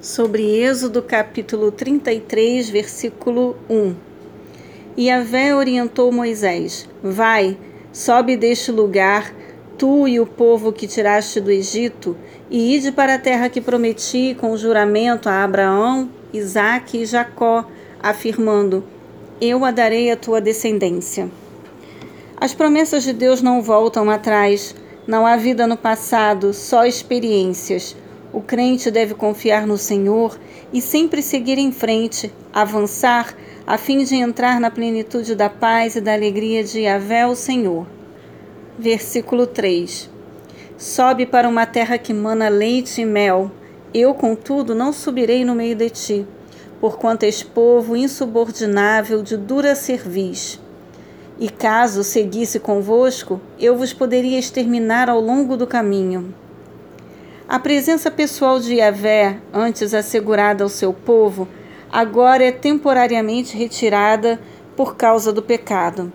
sobre Êxodo capítulo 33, versículo 1. E Yahvé orientou Moisés: Vai, sobe deste lugar, tu e o povo que tiraste do Egito, e ide para a terra que prometi com juramento a Abraão, Isaque e Jacó, afirmando: Eu a darei à tua descendência. As promessas de Deus não voltam atrás, não há vida no passado, só experiências. O crente deve confiar no Senhor e sempre seguir em frente, avançar, a fim de entrar na plenitude da paz e da alegria de Yahvé, o Senhor. Versículo 3 Sobe para uma terra que mana leite e mel. Eu, contudo, não subirei no meio de ti, porquanto és povo insubordinável de dura cerviz. E caso seguisse convosco, eu vos poderia exterminar ao longo do caminho. A presença pessoal de Yahvé, antes assegurada ao seu povo, agora é temporariamente retirada por causa do pecado.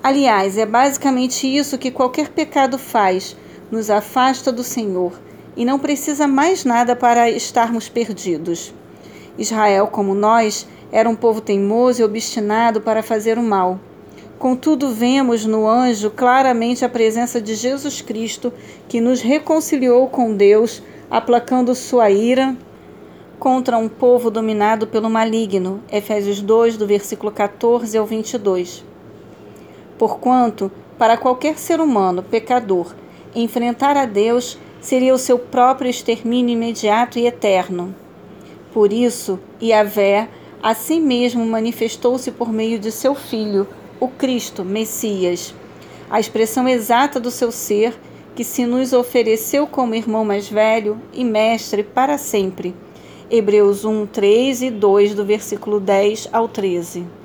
Aliás, é basicamente isso que qualquer pecado faz: nos afasta do Senhor e não precisa mais nada para estarmos perdidos. Israel, como nós, era um povo teimoso e obstinado para fazer o mal. Contudo, vemos no anjo claramente a presença de Jesus Cristo, que nos reconciliou com Deus, aplacando sua ira contra um povo dominado pelo maligno. Efésios 2, do versículo 14 ao 22. Porquanto, para qualquer ser humano pecador, enfrentar a Deus seria o seu próprio extermínio imediato e eterno. Por isso, Yahvé a si mesmo manifestou-se por meio de seu Filho, o Cristo, Messias, a expressão exata do seu ser, que se nos ofereceu como irmão mais velho e mestre para sempre. Hebreus 1, 3 e 2, do versículo 10 ao 13.